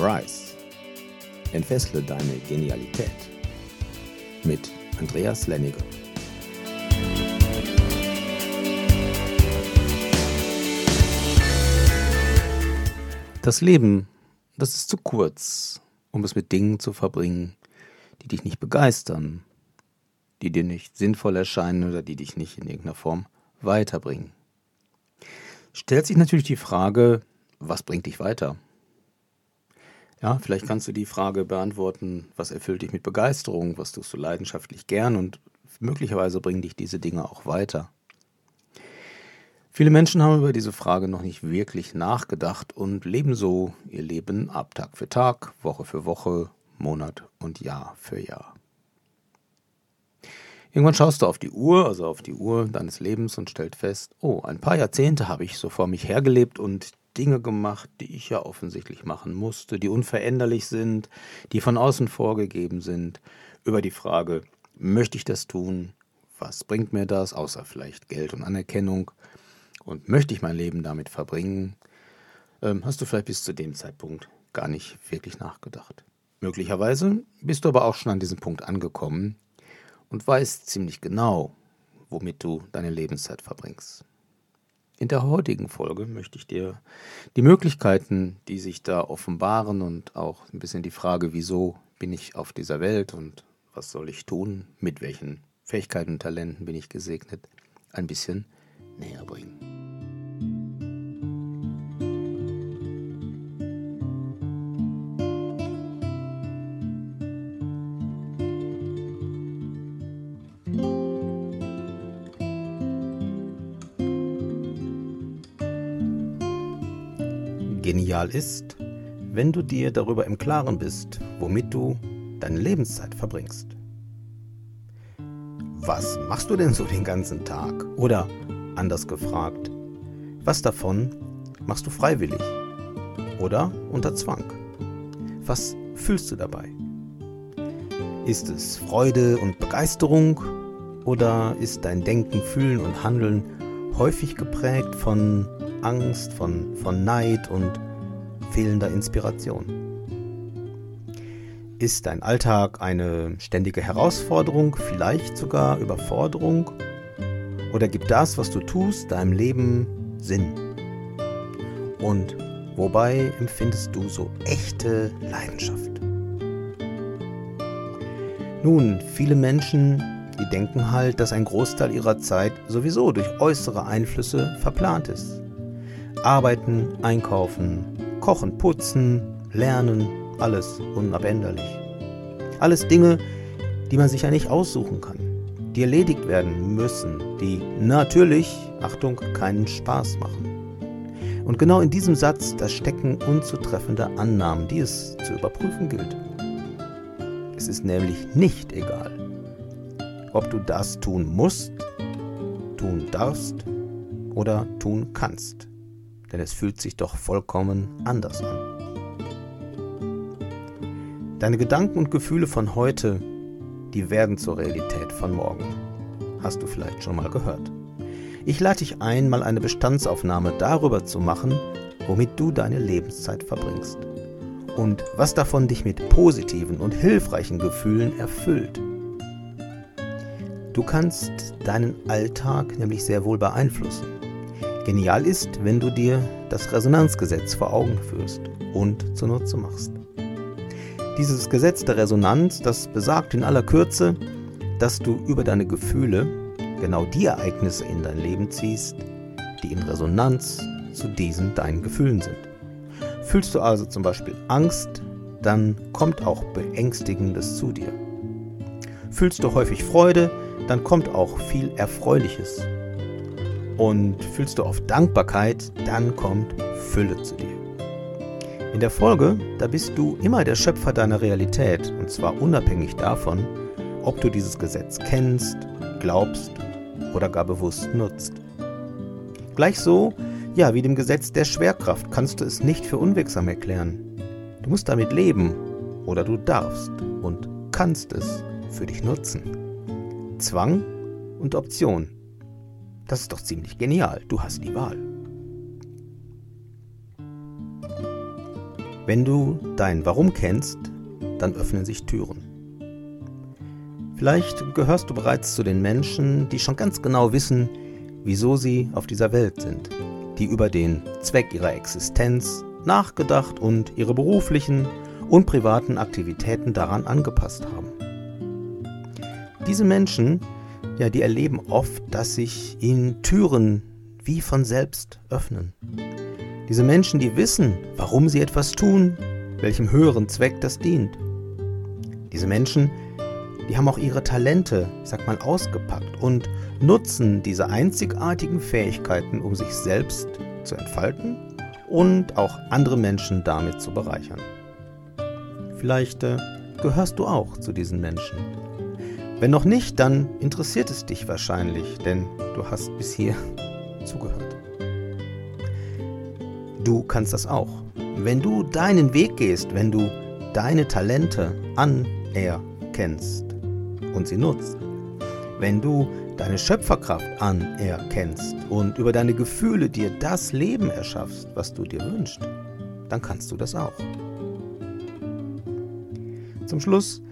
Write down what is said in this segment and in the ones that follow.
Rise. Entfessle deine Genialität. Mit Andreas Lenniger. Das Leben, das ist zu kurz, um es mit Dingen zu verbringen, die dich nicht begeistern, die dir nicht sinnvoll erscheinen oder die dich nicht in irgendeiner Form weiterbringen. Stellt sich natürlich die Frage, was bringt dich weiter? Ja, vielleicht kannst du die Frage beantworten, was erfüllt dich mit Begeisterung, was tust du leidenschaftlich gern und möglicherweise bringen dich diese Dinge auch weiter. Viele Menschen haben über diese Frage noch nicht wirklich nachgedacht und leben so ihr Leben ab Tag für Tag, Woche für Woche, Monat und Jahr für Jahr. Irgendwann schaust du auf die Uhr, also auf die Uhr deines Lebens und stellst fest, oh, ein paar Jahrzehnte habe ich so vor mich hergelebt und Dinge gemacht, die ich ja offensichtlich machen musste, die unveränderlich sind, die von außen vorgegeben sind, über die Frage, möchte ich das tun? Was bringt mir das, außer vielleicht Geld und Anerkennung? Und möchte ich mein Leben damit verbringen? Ähm, hast du vielleicht bis zu dem Zeitpunkt gar nicht wirklich nachgedacht. Möglicherweise bist du aber auch schon an diesem Punkt angekommen und weißt ziemlich genau, womit du deine Lebenszeit verbringst. In der heutigen Folge möchte ich dir die Möglichkeiten, die sich da offenbaren und auch ein bisschen die Frage, wieso bin ich auf dieser Welt und was soll ich tun, mit welchen Fähigkeiten und Talenten bin ich gesegnet, ein bisschen näher bringen. Genial ist, wenn du dir darüber im Klaren bist, womit du deine Lebenszeit verbringst. Was machst du denn so den ganzen Tag? Oder anders gefragt, was davon machst du freiwillig oder unter Zwang? Was fühlst du dabei? Ist es Freude und Begeisterung oder ist dein Denken, Fühlen und Handeln häufig geprägt von Angst, von, von Neid und fehlender Inspiration? Ist dein Alltag eine ständige Herausforderung, vielleicht sogar Überforderung? Oder gibt das, was du tust, deinem Leben Sinn? Und wobei empfindest du so echte Leidenschaft? Nun, viele Menschen, die denken halt, dass ein Großteil ihrer Zeit sowieso durch äußere Einflüsse verplant ist. Arbeiten, einkaufen, kochen, putzen, lernen, alles unabänderlich. Alles Dinge, die man sich ja nicht aussuchen kann, die erledigt werden müssen, die natürlich, Achtung, keinen Spaß machen. Und genau in diesem Satz, da stecken unzutreffende Annahmen, die es zu überprüfen gilt. Es ist nämlich nicht egal, ob du das tun musst, tun darfst oder tun kannst denn es fühlt sich doch vollkommen anders an. Deine Gedanken und Gefühle von heute, die werden zur Realität von morgen. Hast du vielleicht schon mal gehört. Ich lade dich ein, mal eine Bestandsaufnahme darüber zu machen, womit du deine Lebenszeit verbringst und was davon dich mit positiven und hilfreichen Gefühlen erfüllt. Du kannst deinen Alltag nämlich sehr wohl beeinflussen. Genial ist, wenn du dir das Resonanzgesetz vor Augen führst und zunutze machst. Dieses Gesetz der Resonanz, das besagt in aller Kürze, dass du über deine Gefühle genau die Ereignisse in dein Leben ziehst, die in Resonanz zu diesen deinen Gefühlen sind. Fühlst du also zum Beispiel Angst, dann kommt auch Beängstigendes zu dir. Fühlst du häufig Freude, dann kommt auch viel Erfreuliches und fühlst du auf Dankbarkeit, dann kommt Fülle zu dir. In der Folge, da bist du immer der Schöpfer deiner Realität und zwar unabhängig davon, ob du dieses Gesetz kennst, glaubst oder gar bewusst nutzt. Gleich so, ja, wie dem Gesetz der Schwerkraft kannst du es nicht für unwirksam erklären. Du musst damit leben oder du darfst und kannst es für dich nutzen. Zwang und Option das ist doch ziemlich genial. Du hast die Wahl. Wenn du dein Warum kennst, dann öffnen sich Türen. Vielleicht gehörst du bereits zu den Menschen, die schon ganz genau wissen, wieso sie auf dieser Welt sind, die über den Zweck ihrer Existenz nachgedacht und ihre beruflichen und privaten Aktivitäten daran angepasst haben. Diese Menschen, ja, die erleben oft, dass sich ihnen Türen wie von selbst öffnen. Diese Menschen, die wissen, warum sie etwas tun, welchem höheren Zweck das dient. Diese Menschen, die haben auch ihre Talente, sag mal, ausgepackt und nutzen diese einzigartigen Fähigkeiten, um sich selbst zu entfalten und auch andere Menschen damit zu bereichern. Vielleicht äh, gehörst du auch zu diesen Menschen. Wenn noch nicht, dann interessiert es dich wahrscheinlich, denn du hast bis hier zugehört. Du kannst das auch. Wenn du deinen Weg gehst, wenn du deine Talente anerkennst und sie nutzt, wenn du deine Schöpferkraft anerkennst und über deine Gefühle dir das Leben erschaffst, was du dir wünschst, dann kannst du das auch. Zum Schluss,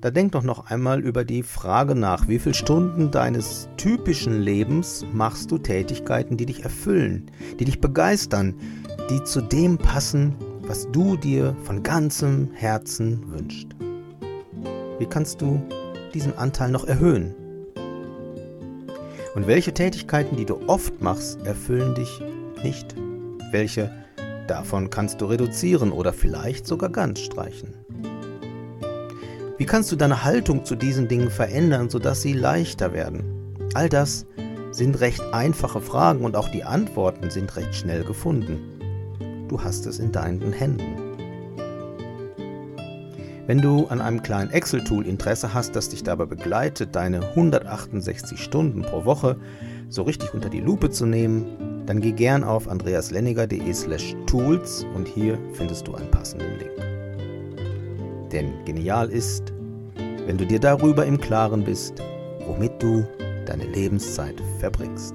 da denk doch noch einmal über die Frage nach, wie viele Stunden deines typischen Lebens machst du Tätigkeiten, die dich erfüllen, die dich begeistern, die zu dem passen, was du dir von ganzem Herzen wünschst. Wie kannst du diesen Anteil noch erhöhen? Und welche Tätigkeiten, die du oft machst, erfüllen dich nicht? Welche davon kannst du reduzieren oder vielleicht sogar ganz streichen? Wie kannst du deine Haltung zu diesen Dingen verändern, sodass sie leichter werden? All das sind recht einfache Fragen und auch die Antworten sind recht schnell gefunden. Du hast es in deinen Händen. Wenn du an einem kleinen Excel-Tool Interesse hast, das dich dabei begleitet, deine 168 Stunden pro Woche so richtig unter die Lupe zu nehmen, dann geh gern auf andreaslenniger.de/tools und hier findest du einen passenden Link. Denn genial ist, wenn du dir darüber im Klaren bist, womit du deine Lebenszeit verbringst.